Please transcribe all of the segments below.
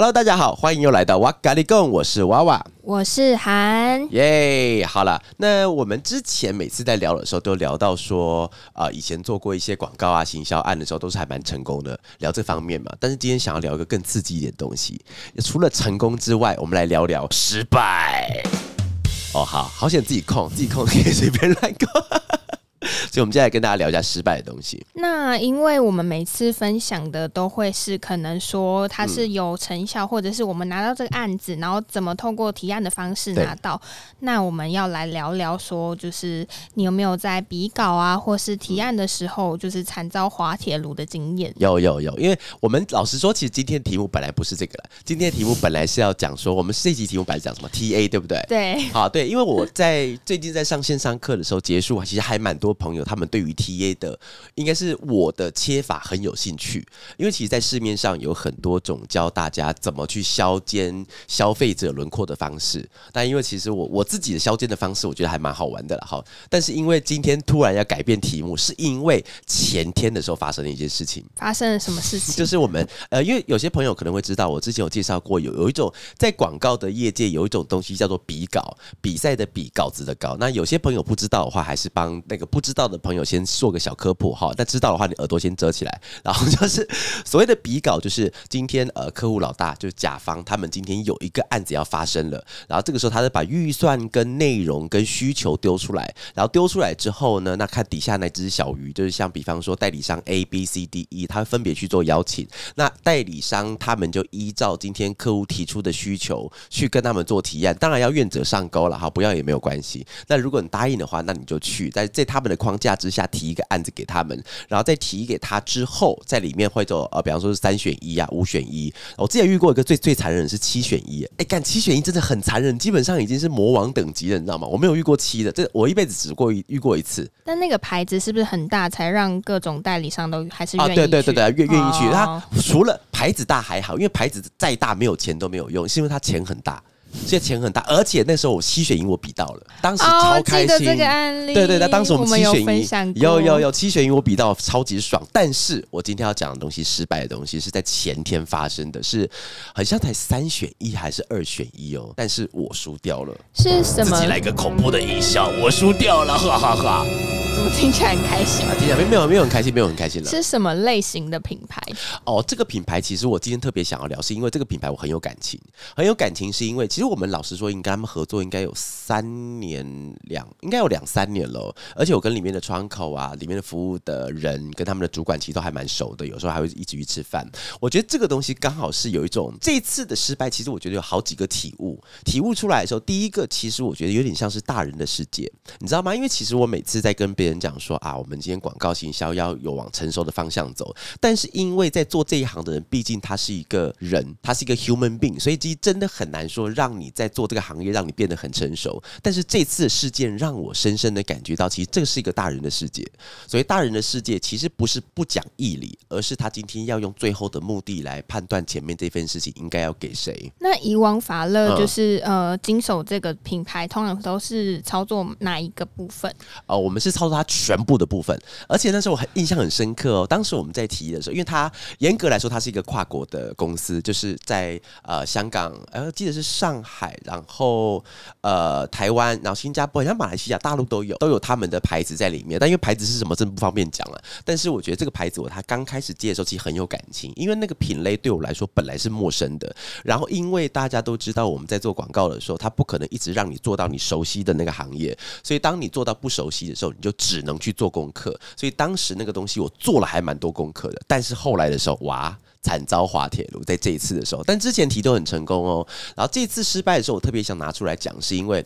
Hello，大家好，欢迎又来到哇咖喱贡，我是娃娃。我是韩，耶，好了，那我们之前每次在聊的时候，都聊到说，啊，以前做过一些广告啊、行销案的时候，都是还蛮成功的，聊这方面嘛。但是今天想要聊一个更刺激一点的东西，除了成功之外，我们来聊聊失败。哦，好好险自己控，自己控可以随便乱搞。所以，我们接下来跟大家聊一下失败的东西。那因为我们每次分享的都会是可能说它是有成效，或者是我们拿到这个案子，然后怎么透过提案的方式拿到。那我们要来聊聊说，就是你有没有在比稿啊，或是提案的时候，就是惨遭滑铁卢的经验？有有有，因为我们老实说，其实今天题目本来不是这个了。今天题目本来是要讲说，我们这集题目本来讲什么 TA，对不对？对。好，对，因为我在最近在上线上课的时候结束，其实还蛮多朋友。他们对于 TA 的，应该是我的切法很有兴趣，因为其实，在市面上有很多种教大家怎么去削尖消费者轮廓的方式。但因为其实我我自己的削尖的方式，我觉得还蛮好玩的了哈。但是因为今天突然要改变题目，是因为前天的时候发生了一件事情。发生了什么事情？就是我们呃，因为有些朋友可能会知道，我之前有介绍过，有有一种在广告的业界有一种东西叫做比稿，比赛的比稿子的稿。那有些朋友不知道的话，还是帮那个不知道的。朋友先做个小科普哈，那知道的话你耳朵先遮起来。然后就是所谓的比稿，就是今天呃客户老大就是甲方，他们今天有一个案子要发生了，然后这个时候他就把预算跟内容跟需求丢出来，然后丢出来之后呢，那看底下那只小鱼，就是像比方说代理商 A B C D E，他分别去做邀请，那代理商他们就依照今天客户提出的需求去跟他们做提案，当然要愿者上钩了哈，不要也没有关系。那如果你答应的话，那你就去在在他们的框架。之下提一个案子给他们，然后再提给他之后，在里面会做呃，比方说是三选一啊，五选一。我之前遇过一个最最残忍是七选一，哎，干七选一真的很残忍，基本上已经是魔王等级了，你知道吗？我没有遇过七的，这我一辈子只过遇过一次。但那个牌子是不是很大，才让各种代理商都还是啊？对对对对，愿愿意去。他除了牌子大还好，因为牌子再大没有钱都没有用，是因为他钱很大。现在钱很大，而且那时候我七选一我比到了，当时超开心。这个案例，对对，那当时我们七选一，有有有七选一我比到超级爽。但是我今天要讲的东西，失败的东西是在前天发生的，是好像才三选一还是二选一哦，但是我输掉了。是什么？自己来个恐怖的音效，我输掉了，哈哈哈。怎么听起来很开心？啊听起来没有没有很开心，没有很开心了。是什么类型的品牌？哦，这个品牌其实我今天特别想要聊，是因为这个品牌我很有感情，很有感情，是因为其实我们老实说，应该他们合作应该有三年两，应该有两三年了。而且我跟里面的窗口啊，里面的服务的人，跟他们的主管其实都还蛮熟的，有时候还会一起去吃饭。我觉得这个东西刚好是有一种这次的失败，其实我觉得有好几个体悟，体悟出来的时候，第一个其实我觉得有点像是大人的世界，你知道吗？因为其实我每次在跟别人讲说啊，我们今天广告行销要有往成熟的方向走，但是因为在做这一行的人，毕竟他是一个人，他是一个 human being，所以其实真的很难说让你在做这个行业让你变得很成熟。但是这次事件让我深深的感觉到，其实这是一个大人的世界。所以大人的世界其实不是不讲义理，而是他今天要用最后的目的来判断前面这份事情应该要给谁。那以往法乐就是呃经手这个品牌，通常都是操作哪一个部分？哦，我们是操作它全部的部分，而且那时候我很印象很深刻哦。当时我们在提的时候，因为它严格来说，它是一个跨国的公司，就是在呃香港，呃记得是上海，然后呃台湾，然后新加坡，好像马来西亚、大陆都有，都有他们的牌子在里面。但因为牌子是什么，真不方便讲了。但是我觉得这个牌子，我他刚开始接的时候，其实很有感情，因为那个品类对我来说本来是陌生的。然后因为大家都知道，我们在做广告的时候，他不可能一直让你做到你熟悉的那个行业，所以当你做到不熟悉的时候，你就只能去做功课。所以当时那个东西我做了还蛮多功课的，但是后来的时候，哇！惨遭滑铁卢。在这一次的时候，但之前提都很成功哦。然后这次失败的时候，我特别想拿出来讲，是因为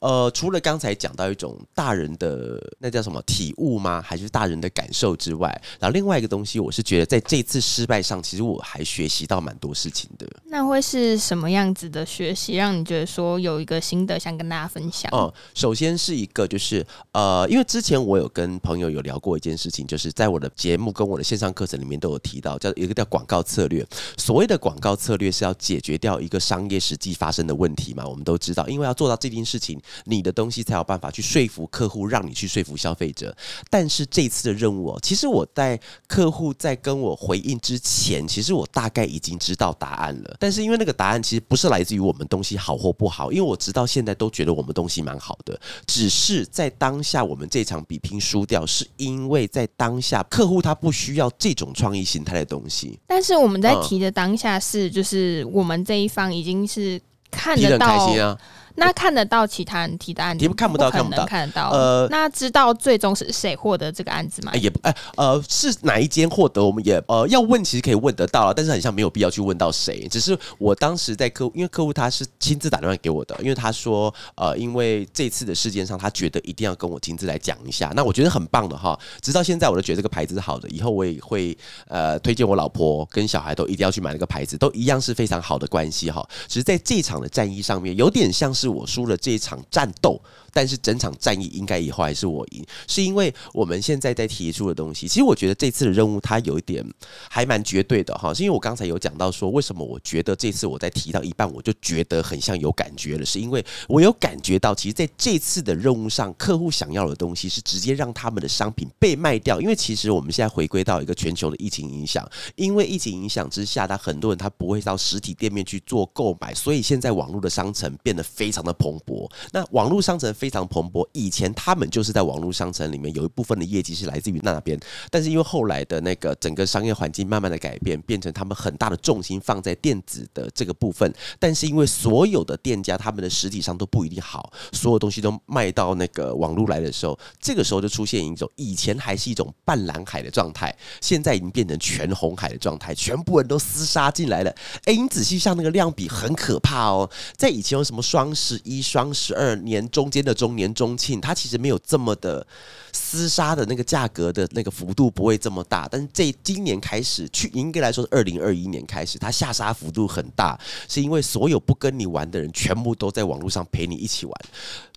呃，除了刚才讲到一种大人的那叫什么体悟吗？还是大人的感受之外，然后另外一个东西，我是觉得在这次失败上，其实我还学习到蛮多事情的。那会是什么样子的学习，让你觉得说有一个心得想跟大家分享？哦，首先是一个就是呃，因为之前我有跟朋友有聊过一件事情，就是在我的节目跟我的线上课程里面都有提到，叫一个叫广告策略。所谓的广告策略是要解决掉一个商业实际发生的问题嘛？我们都知道，因为要做到这件事情，你的东西才有办法去说服客户，让你去说服消费者。但是这次的任务哦，其实我在客户在跟我回应之前，其实我大概已经知道答案了。但是因为那个答案其实不是来自于我们东西好或不好，因为我直到现在都觉得我们东西蛮好的，只是在当下我们这场比拼输掉，是因为在当下客户他不需要这种创意形态的东西。但是我们在提的当下是，就是我们这一方已经是看得到。那看得到其他人提的案子，看不到，看不到，看得到。呃，那知道最终是谁获得这个案子吗？也不，哎，呃，是哪一间获得？我们也呃要问，其实可以问得到了，但是很像没有必要去问到谁。只是我当时在客户，因为客户他是亲自打电话给我的，因为他说，呃，因为这次的事件上，他觉得一定要跟我亲自来讲一下。那我觉得很棒的哈，直到现在我都觉得这个牌子是好的，以后我也会呃推荐我老婆跟小孩都一定要去买那个牌子，都一样是非常好的关系哈。只是在这场的战役上面，有点像是是我输了这一场。战斗。但是整场战役应该以后还是我赢，是因为我们现在在提出的东西。其实我觉得这次的任务它有一点还蛮绝对的哈，是因为我刚才有讲到说，为什么我觉得这次我在提到一半我就觉得很像有感觉了，是因为我有感觉到，其实在这次的任务上，客户想要的东西是直接让他们的商品被卖掉。因为其实我们现在回归到一个全球的疫情影响，因为疫情影响之下，他很多人他不会到实体店面去做购买，所以现在网络的商城变得非常的蓬勃。那网络商城非常蓬勃，以前他们就是在网络商城里面有一部分的业绩是来自于那边，但是因为后来的那个整个商业环境慢慢的改变，变成他们很大的重心放在电子的这个部分，但是因为所有的店家他们的实体上都不一定好，所有东西都卖到那个网络来的时候，这个时候就出现一种以前还是一种半蓝海的状态，现在已经变成全红海的状态，全部人都厮杀进来了。哎，你仔细像那个量比很可怕哦，在以前有什么双十一、双十二年。中间的中年中庆，它其实没有这么的厮杀的那个价格的那个幅度不会这么大，但是这今年开始，去应该来说是二零二一年开始，它下杀幅度很大，是因为所有不跟你玩的人全部都在网络上陪你一起玩，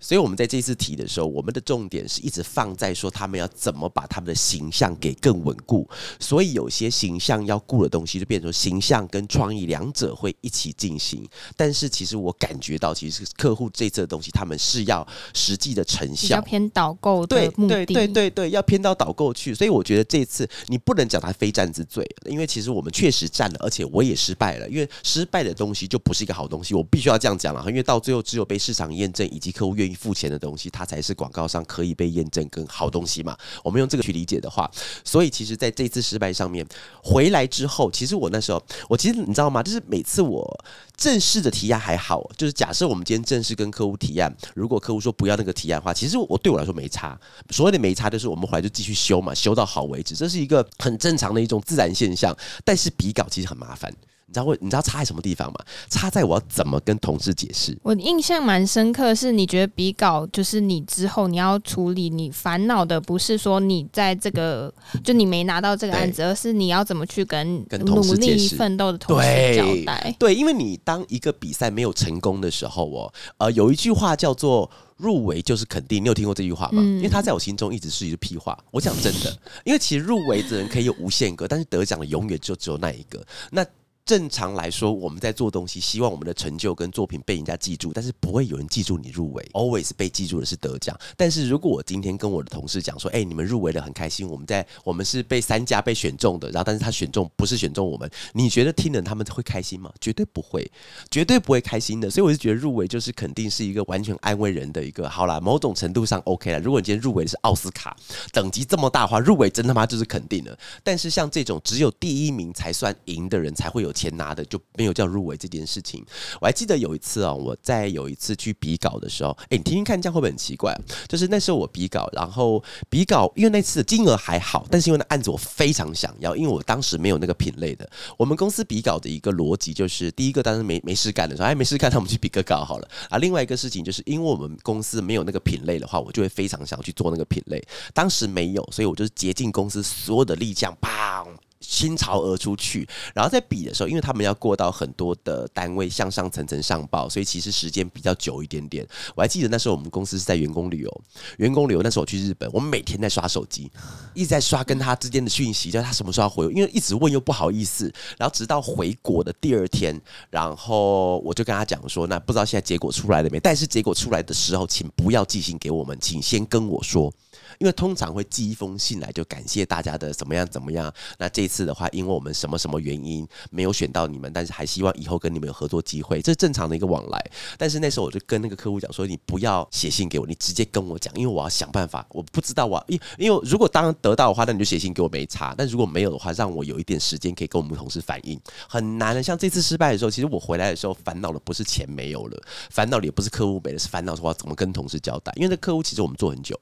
所以我们在这次提的时候，我们的重点是一直放在说他们要怎么把他们的形象给更稳固，所以有些形象要顾的东西就变成形象跟创意两者会一起进行，但是其实我感觉到，其实客户这次的东西他们是。要实际的成效，要偏导购的目的，对对对对，要偏到导购去。所以我觉得这次你不能讲他非战之罪，因为其实我们确实战了，而且我也失败了。因为失败的东西就不是一个好东西，我必须要这样讲了。因为到最后，只有被市场验证以及客户愿意付钱的东西，它才是广告商可以被验证跟好东西嘛。我们用这个去理解的话，所以其实在这次失败上面回来之后，其实我那时候，我其实你知道吗？就是每次我正式的提案还好，就是假设我们今天正式跟客户提案，如果客户说不要那个提案的话，其实我对我来说没差。所谓的没差，就是我们回来就继续修嘛，修到好为止，这是一个很正常的一种自然现象。但是比稿其实很麻烦。你知道会？你知道差在什么地方吗？差在我要怎么跟同事解释。我印象蛮深刻，是你觉得比稿就是你之后你要处理，你烦恼的不是说你在这个就你没拿到这个案子，而是你要怎么去跟跟努力奋斗的同事交代。对，因为你当一个比赛没有成功的时候，哦，呃，有一句话叫做“入围就是肯定”，你有听过这句话吗？因为他在我心中一直是一个屁话。我讲真的，因为其实入围的人可以有无限个，但是得奖的永远就只有那一个。那正常来说，我们在做东西，希望我们的成就跟作品被人家记住，但是不会有人记住你入围。Always 被记住的是得奖。但是如果我今天跟我的同事讲说，哎，你们入围了，很开心，我们在我们是被三家被选中的，然后但是他选中不是选中我们，你觉得听了他们会开心吗？绝对不会，绝对不会开心的。所以我就觉得入围就是肯定是一个完全安慰人的一个。好啦，某种程度上 OK 了。如果你今天入围的是奥斯卡等级这么大话，入围真他妈就是肯定的。但是像这种只有第一名才算赢的人才会有。钱拿的就没有叫入围这件事情。我还记得有一次啊，我在有一次去比稿的时候，哎，你听听看，这样会不会很奇怪？就是那时候我比稿，然后比稿，因为那次的金额还好，但是因为那案子我非常想要，因为我当时没有那个品类的。我们公司比稿的一个逻辑就是，第一个当时没没事干的时候，哎，没事干，那我们去比个稿好了啊。另外一个事情就是，因为我们公司没有那个品类的话，我就会非常想去做那个品类。当时没有，所以我就是竭尽公司所有的力量，砰！倾巢而出去，然后在比的时候，因为他们要过到很多的单位向上层层上报，所以其实时间比较久一点点。我还记得那时候我们公司是在员工旅游，员工旅游那时候我去日本，我们每天在刷手机，一直在刷跟他之间的讯息，叫他什么时候回，因为一直问又不好意思。然后直到回国的第二天，然后我就跟他讲说，那不知道现在结果出来了没？但是结果出来的时候，请不要寄信给我们，请先跟我说。因为通常会寄一封信来，就感谢大家的怎么样怎么样。那这次的话，因为我们什么什么原因没有选到你们，但是还希望以后跟你们有合作机会，这是正常的一个往来。但是那时候我就跟那个客户讲说，你不要写信给我，你直接跟我讲，因为我要想办法。我不知道我因因为如果当得到的话，那你就写信给我没差。但如果没有的话，让我有一点时间可以跟我们同事反映，很难的。像这次失败的时候，其实我回来的时候烦恼的不是钱没有了，烦恼的也不是客户没了，是烦恼说怎么跟同事交代。因为那客户其实我们做很久。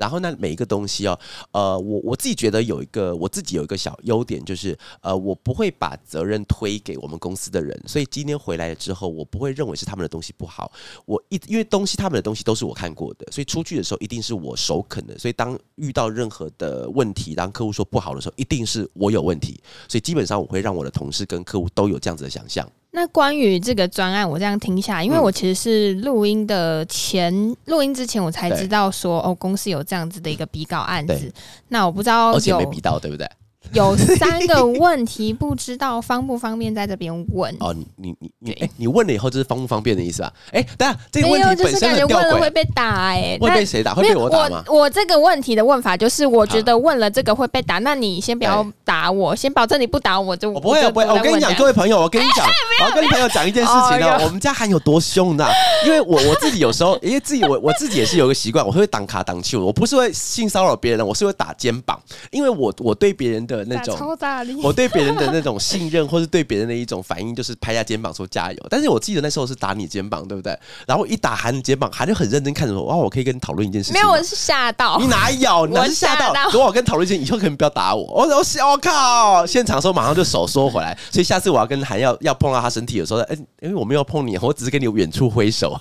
然后呢，每一个东西哦，呃，我我自己觉得有一个我自己有一个小优点，就是呃，我不会把责任推给我们公司的人，所以今天回来了之后，我不会认为是他们的东西不好。我一因为东西他们的东西都是我看过的，所以出去的时候一定是我首肯的。所以当遇到任何的问题，当客户说不好的时候，一定是我有问题。所以基本上我会让我的同事跟客户都有这样子的想象。那关于这个专案，我这样听下，因为我其实是录音的前录音之前，我才知道说哦，公司有这样子的一个比稿案子。那我不知道，而且没比到，对不对？有 三个问题，不知道方不方便在这边问？哦，你你你你，哎，你问了以后就是方不方便的意思啊？哎，等下这个问题本身觉问了会被打，哎，会被谁打？会被我打吗？我这个问题的问法就是，我觉得问了这个会被打，那你先不要打我，先保证你不打我就我不会不会。我跟你讲，各位朋友，我跟你讲，我要跟朋友讲一件事情呢。我们家喊有多凶呢？因为我我自己有时候，因为自己我我自己也是有个习惯，我会挡卡挡球，我不是会性骚扰别人，我是会打肩膀，因为我我对别人的那种。我对别人的那种信任，或是对别人的一种反应，就是拍下肩膀说加油。但是我记得那时候是打你肩膀，对不对？然后一打韩的肩膀，韩就很认真看着我，哇，我可以跟你讨论一件事情。没有，我是吓到。你哪有？你是吓到？跟我跟讨论一件，以后可能不要打我。我我我靠！现场的时候马上就手缩回来。所以下次我要跟韩要要碰到他身体的时候，哎，因为我没有碰你，我只是跟你远处挥手。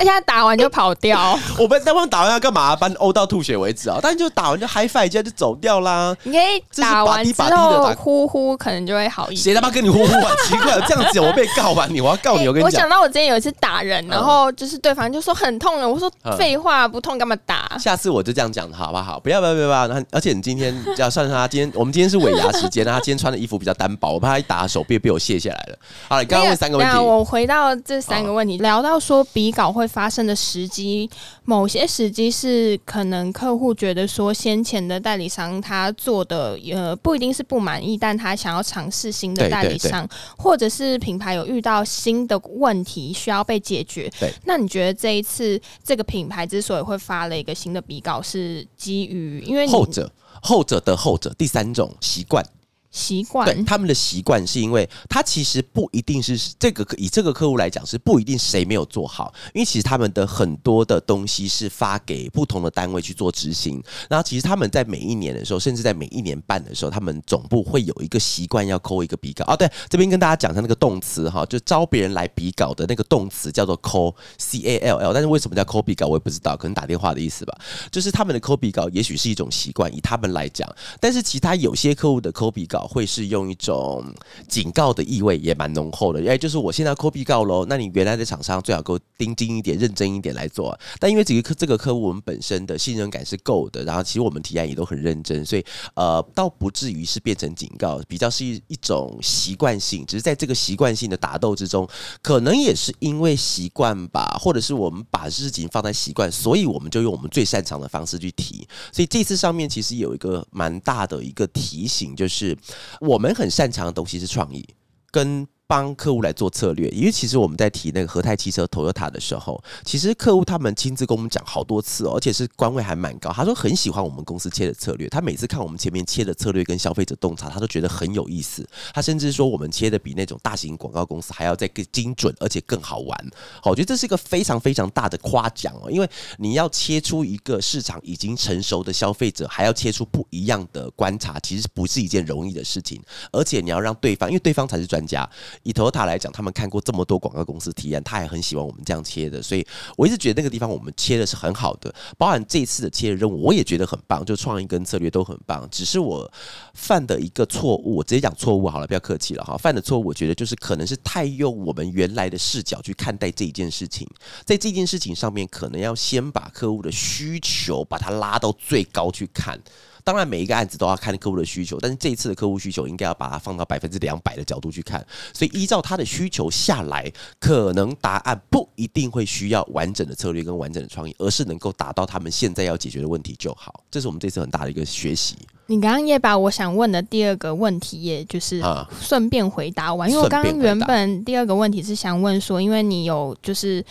而且他打完就跑掉，我们那帮打完要干嘛？把你殴到吐血为止啊！但就打完就 high five 一下就走掉啦。你可以打完之后呼呼，可能就会好一点。谁他妈跟你呼呼啊？奇怪，这样子我被告吧你，我要告你！我跟你讲，我想到我之前有一次打人，然后就是对方就说很痛了，我说废话不痛干嘛打？下次我就这样讲好不好？不要不要不要！而且你今天要算他今天，我们今天是尾牙时间，他今天穿的衣服比较单薄，我怕他一打手臂被我卸下来了。好了，你刚刚问三个问题，我回到这三个问题，聊到说比稿会发生的时。机某些时机是可能客户觉得说先前的代理商他做的呃不一定是不满意，但他想要尝试新的代理商，或者是品牌有遇到新的问题需要被解决。对，那你觉得这一次这个品牌之所以会发了一个新的比稿，是基于因为后者后者的后者第三种习惯。习惯对他们的习惯，是因为他其实不一定是这个以这个客户来讲是不一定谁没有做好，因为其实他们的很多的东西是发给不同的单位去做执行。然后其实他们在每一年的时候，甚至在每一年半的时候，他们总部会有一个习惯要抠一个笔稿。哦，对，这边跟大家讲一下那个动词哈，就招别人来比稿的那个动词叫做抠 C A L L。但是为什么叫抠笔稿，我也不知道，可能打电话的意思吧。就是他们的抠笔稿也许是一种习惯，以他们来讲。但是其他有些客户的抠笔稿。会是用一种警告的意味，也蛮浓厚的。哎，就是我现在 copy 告喽，那你原来的厂商最好给我盯紧一点、认真一点来做。但因为这个客这个客户，我们本身的信任感是够的，然后其实我们提案也都很认真，所以呃，倒不至于是变成警告，比较是一一种习惯性。只是在这个习惯性的打斗之中，可能也是因为习惯吧，或者是我们把事情放在习惯，所以我们就用我们最擅长的方式去提。所以这次上面其实有一个蛮大的一个提醒，就是。我们很擅长的东西是创意，跟帮客户来做策略，因为其实我们在提那个和泰汽车 Toyota 的时候，其实客户他们亲自跟我们讲好多次，哦，而且是官位还蛮高。他说很喜欢我们公司切的策略，他每次看我们前面切的策略跟消费者洞察，他都觉得很有意思。他甚至说我们切的比那种大型广告公司还要再更精准，而且更好玩。好，我觉得这是一个非常非常大的夸奖哦，因为你要切出一个市场已经成熟的消费者，还要切出不一样的观察，其实不是一件容易的事情。而且你要让对方，因为对方才是专家。以 Toyota 来讲，他们看过这么多广告公司体验，他也很喜欢我们这样切的。所以我一直觉得那个地方我们切的是很好的，包含这次的切的任务，我也觉得很棒，就创意跟策略都很棒。只是我犯的一个错误，我直接讲错误好了，不要客气了哈。犯的错误，我觉得就是可能是太用我们原来的视角去看待这一件事情，在这件事情上面，可能要先把客户的需求把它拉到最高去看。当然，每一个案子都要看客户的需求，但是这一次的客户需求应该要把它放到百分之两百的角度去看。所以依照他的需求下来，可能答案不一定会需要完整的策略跟完整的创意，而是能够达到他们现在要解决的问题就好。这是我们这次很大的一个学习。你刚刚也把我想问的第二个问题，也就是顺便回答完，因为我刚刚原本第二个问题是想问说，因为你有就是。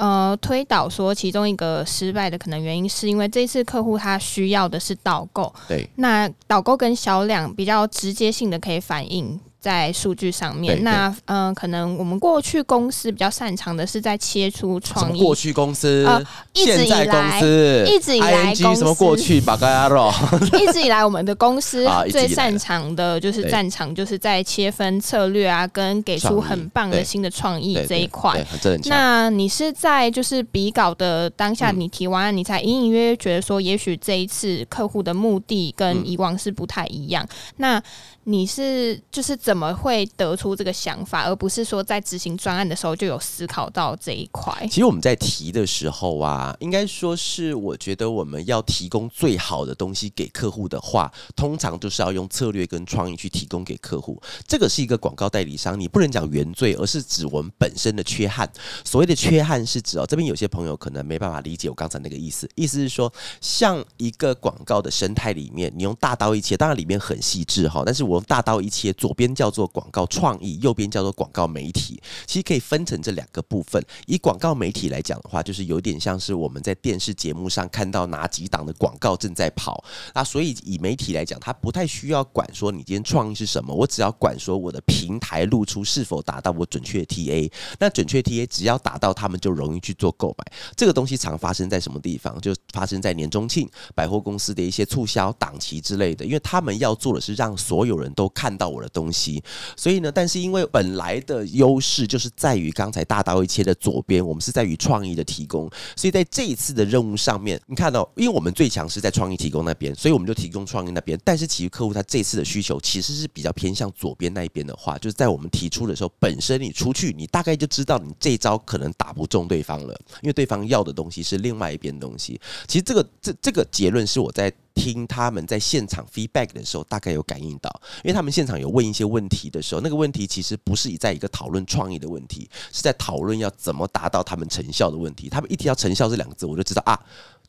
呃，推导说其中一个失败的可能原因，是因为这次客户他需要的是导购，对，那导购跟销量比较直接性的可以反映。在数据上面，那嗯，可能我们过去公司比较擅长的是在切出创意。过去公司，呃一直以来，一直以来公司什么过去？巴嘎亚罗。一直以来，我们的公司最擅长的就是战场，就是在切分策略啊，跟给出很棒的新的创意这一块。那你是在就是比稿的当下，你提完，你才隐隐约约觉得说，也许这一次客户的目的跟以往是不太一样。那你是就是怎怎么会得出这个想法，而不是说在执行专案的时候就有思考到这一块？其实我们在提的时候啊，应该说是我觉得我们要提供最好的东西给客户的话，通常就是要用策略跟创意去提供给客户。这个是一个广告代理商，你不能讲原罪，而是指我们本身的缺憾。所谓的缺憾是指哦，这边有些朋友可能没办法理解我刚才那个意思，意思是说，像一个广告的生态里面，你用大刀一切，当然里面很细致哈，但是。我用大刀一切，左边叫做广告创意，右边叫做广告媒体。其实可以分成这两个部分。以广告媒体来讲的话，就是有点像是我们在电视节目上看到哪几档的广告正在跑。那所以以媒体来讲，它不太需要管说你今天创意是什么，我只要管说我的平台露出是否达到我准确 TA。那准确 TA 只要达到，他们就容易去做购买。这个东西常发生在什么地方？就发生在年中庆、百货公司的一些促销档期之类的，因为他们要做的是让所有。人都看到我的东西，所以呢，但是因为本来的优势就是在于刚才大刀一切的左边，我们是在于创意的提供，所以在这一次的任务上面，你看到，因为我们最强是在创意提供那边，所以我们就提供创意那边。但是其实客户他这次的需求其实是比较偏向左边那一边的话，就是在我们提出的时候，本身你出去，你大概就知道你这一招可能打不中对方了，因为对方要的东西是另外一边东西。其实这个这这个结论是我在。听他们在现场 feedback 的时候，大概有感应到，因为他们现场有问一些问题的时候，那个问题其实不是在一个讨论创意的问题，是在讨论要怎么达到他们成效的问题。他们一提到成效这两个字，我就知道啊。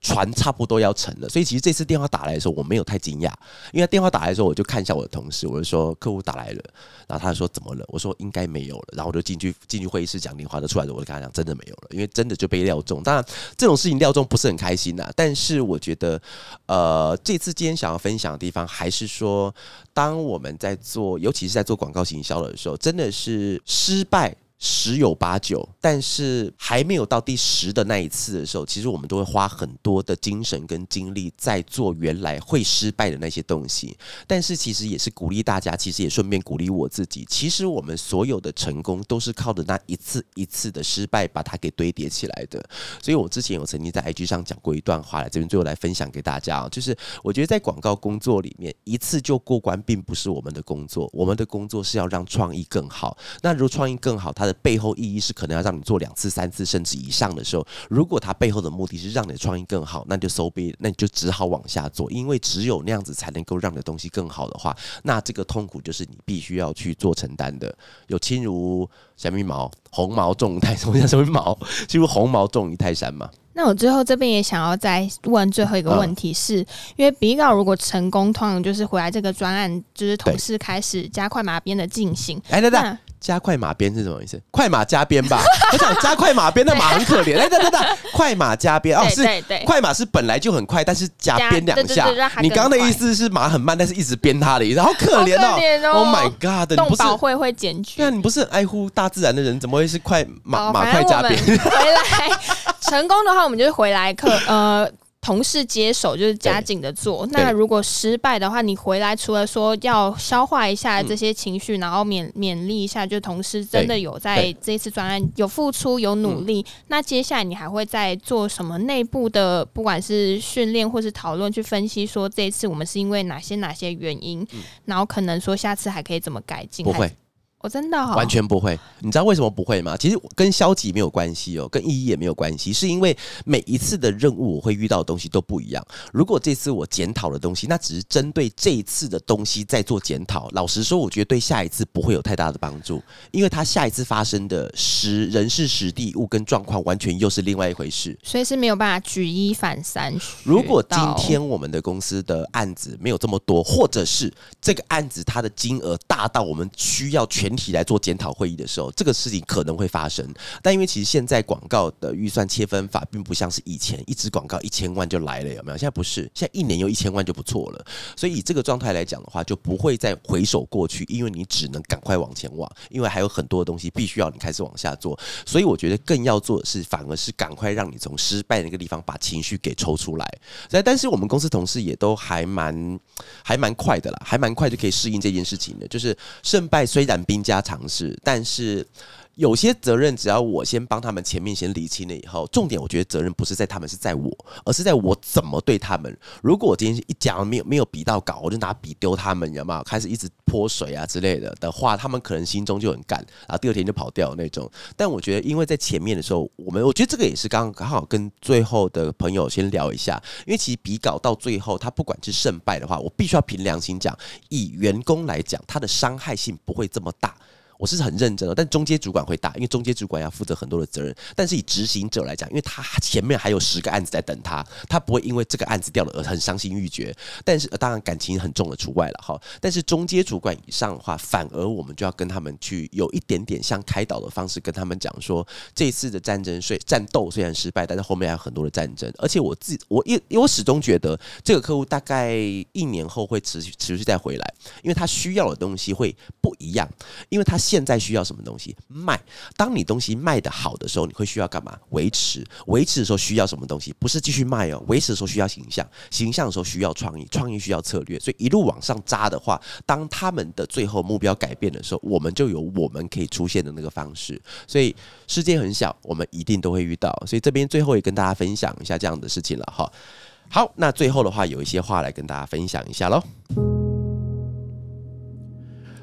船差不多要沉了，所以其实这次电话打来的时候，我没有太惊讶，因为电话打来的时候，我就看一下我的同事，我就说客户打来了，然后他说怎么了？我说应该没有了，然后我就进去进去会议室讲电话，就出来的时候，我就跟他讲真的没有了，因为真的就被料中。当然这种事情料中不是很开心呐，但是我觉得，呃，这次今天想要分享的地方，还是说，当我们在做，尤其是在做广告行销的时候，真的是失败。十有八九，但是还没有到第十的那一次的时候，其实我们都会花很多的精神跟精力在做原来会失败的那些东西。但是其实也是鼓励大家，其实也顺便鼓励我自己。其实我们所有的成功都是靠着那一次一次的失败把它给堆叠起来的。所以我之前有曾经在 IG 上讲过一段话，来这边最后来分享给大家啊，就是我觉得在广告工作里面，一次就过关并不是我们的工作，我们的工作是要让创意更好。那如果创意更好，它的背后意义是可能要让你做两次、三次甚至以上的时候，如果它背后的目的是让你的创意更好，那就收笔，那你就只好往下做，因为只有那样子才能够让你的东西更好的话，那这个痛苦就是你必须要去做承担的。有轻如小米毛，红毛重于泰山，什么毛？几乎红毛重于泰山嘛。那我最后这边也想要再问最后一个问题，是因为比稿如果成功，通常就是回来这个专案，就是同事开始加快马鞭的进行。哎，等等。加快马鞭是什么意思？快马加鞭吧。我想加快马鞭，那马很可怜。哎，等等等，快马加鞭哦，是快马是本来就很快，但是加鞭两下。你刚刚的意思是马很慢，但是一直鞭它的意思，好可怜哦。Oh my god！动保会会检举。对啊，你不是爱护大自然的人，怎么会是快马马快加鞭？回来成功的话，我们就回来课呃。同事接手就是加紧的做。那如果失败的话，你回来除了说要消化一下这些情绪，然后勉勉励一下，就同事真的有在这次专案有付出有努力。那接下来你还会在做什么内部的，不管是训练或是讨论，去分析说这一次我们是因为哪些哪些原因，然后可能说下次还可以怎么改进？不会。我真的完全不会，你知道为什么不会吗？其实跟消极没有关系哦，跟意义也没有关系，是因为每一次的任务我会遇到的东西都不一样。如果这次我检讨的东西，那只是针对这一次的东西在做检讨。老实说，我觉得对下一次不会有太大的帮助，因为它下一次发生的时人事、实地、物跟状况完全又是另外一回事，所以是没有办法举一反三。如果今天我们的公司的案子没有这么多，或者是这个案子它的金额大到我们需要全整体来做检讨会议的时候，这个事情可能会发生。但因为其实现在广告的预算切分法并不像是以前一支广告一千万就来了，有没有？现在不是，现在一年有一千万就不错了。所以以这个状态来讲的话，就不会再回首过去，因为你只能赶快往前往，因为还有很多的东西必须要你开始往下做。所以我觉得更要做的是，反而是赶快让你从失败那个地方把情绪给抽出来。但但是我们公司同事也都还蛮还蛮快的啦，还蛮快就可以适应这件事情的。就是胜败虽然兵加尝试但是有些责任，只要我先帮他们前面先理清了以后，重点我觉得责任不是在他们，是在我，而是在我怎么对他们。如果我今天一讲没有没有笔到稿，我就拿笔丢他们，有没有开始一直泼水啊之类的的话，他们可能心中就很干，然后第二天就跑掉那种。但我觉得，因为在前面的时候，我们我觉得这个也是刚刚好跟最后的朋友先聊一下，因为其实笔稿到最后，他不管是胜败的话，我必须要凭良心讲，以员工来讲，他的伤害性不会这么大。我是很认真的，但中间主管会大，因为中间主管要负责很多的责任。但是以执行者来讲，因为他前面还有十个案子在等他，他不会因为这个案子掉了而很伤心欲绝。但是当然感情很重的除外了哈。但是中间主管以上的话，反而我们就要跟他们去有一点点像开导的方式，跟他们讲说，这次的战争虽战斗虽然失败，但是后面还有很多的战争。而且我自我因因为我始终觉得这个客户大概一年后会持续持续再回来，因为他需要的东西会不一样，因为他。现在需要什么东西卖？当你东西卖的好的时候，你会需要干嘛？维持，维持的时候需要什么东西？不是继续卖哦，维持的时候需要形象，形象的时候需要创意，创意需要策略。所以一路往上扎的话，当他们的最后目标改变的时候，我们就有我们可以出现的那个方式。所以世界很小，我们一定都会遇到。所以这边最后也跟大家分享一下这样的事情了哈。好，那最后的话有一些话来跟大家分享一下喽。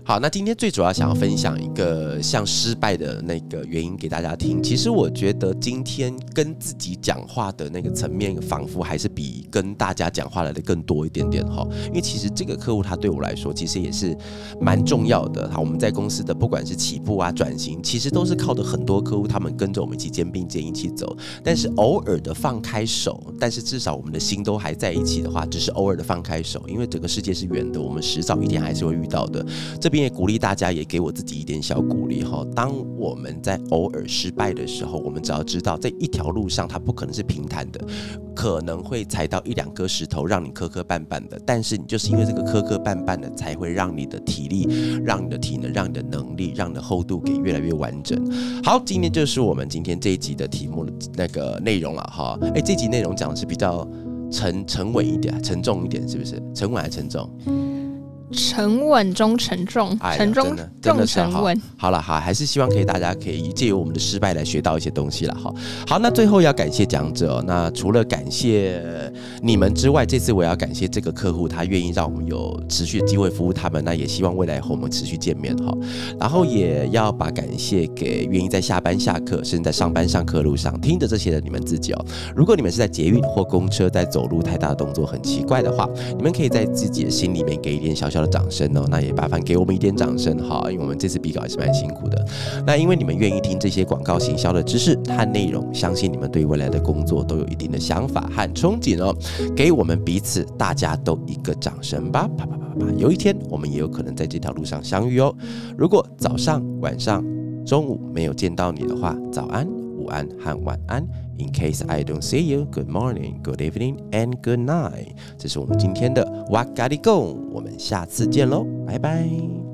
好，那今天最主要想要分享一个像失败的那个原因给大家听。其实我觉得今天跟自己讲话的那个层面，仿佛还是比跟大家讲话来的更多一点点哈。因为其实这个客户他对我来说，其实也是蛮重要的。好，我们在公司的不管是起步啊、转型，其实都是靠着很多客户他们跟着我们一起肩并肩一起走。但是偶尔的放开手，但是至少我们的心都还在一起的话，只是偶尔的放开手，因为整个世界是圆的，我们迟早一天还是会遇到的。这边。也鼓励大家，也给我自己一点小鼓励哈。当我们在偶尔失败的时候，我们只要知道，在一条路上，它不可能是平坦的，可能会踩到一两颗石头，让你磕磕绊绊的。但是你就是因为这个磕磕绊绊的，才会让你的体力、让你的体能、让你的能力、让你的厚度给越来越完整。好，今天就是我们今天这一集的题目那个内容了哈。哎，这集内容讲的是比较沉沉稳一点，沉重一点，是不是？沉稳还是沉重？沉稳中沉重，沉重重沉稳。好了，好，还是希望可以大家可以借由我们的失败来学到一些东西了。哈，好，那最后要感谢讲者。那除了感谢你们之外，这次我要感谢这个客户，他愿意让我们有持续的机会服务他们。那也希望未来和我们持续见面哈。然后也要把感谢给愿意在下班下课，甚至在上班上课路上听着这些的你们自己哦。如果你们是在捷运或公车在走路太大的动作很奇怪的话，你们可以在自己的心里面给一点小小。的掌声哦，那也麻烦给我们一点掌声哈，因为我们这次比稿也是蛮辛苦的。那因为你们愿意听这些广告行销的知识和内容，相信你们对未来的工作都有一定的想法和憧憬哦。给我们彼此大家都一个掌声吧，啪啪啪。啪啪。有一天，我们也有可能在这条路上相遇哦。如果早上、晚上、中午没有见到你的话，早安、安和晚安。In case I don't see you, good morning, good evening, and good night。这是我们今天的 What Got It Go。我们下次见喽，拜拜。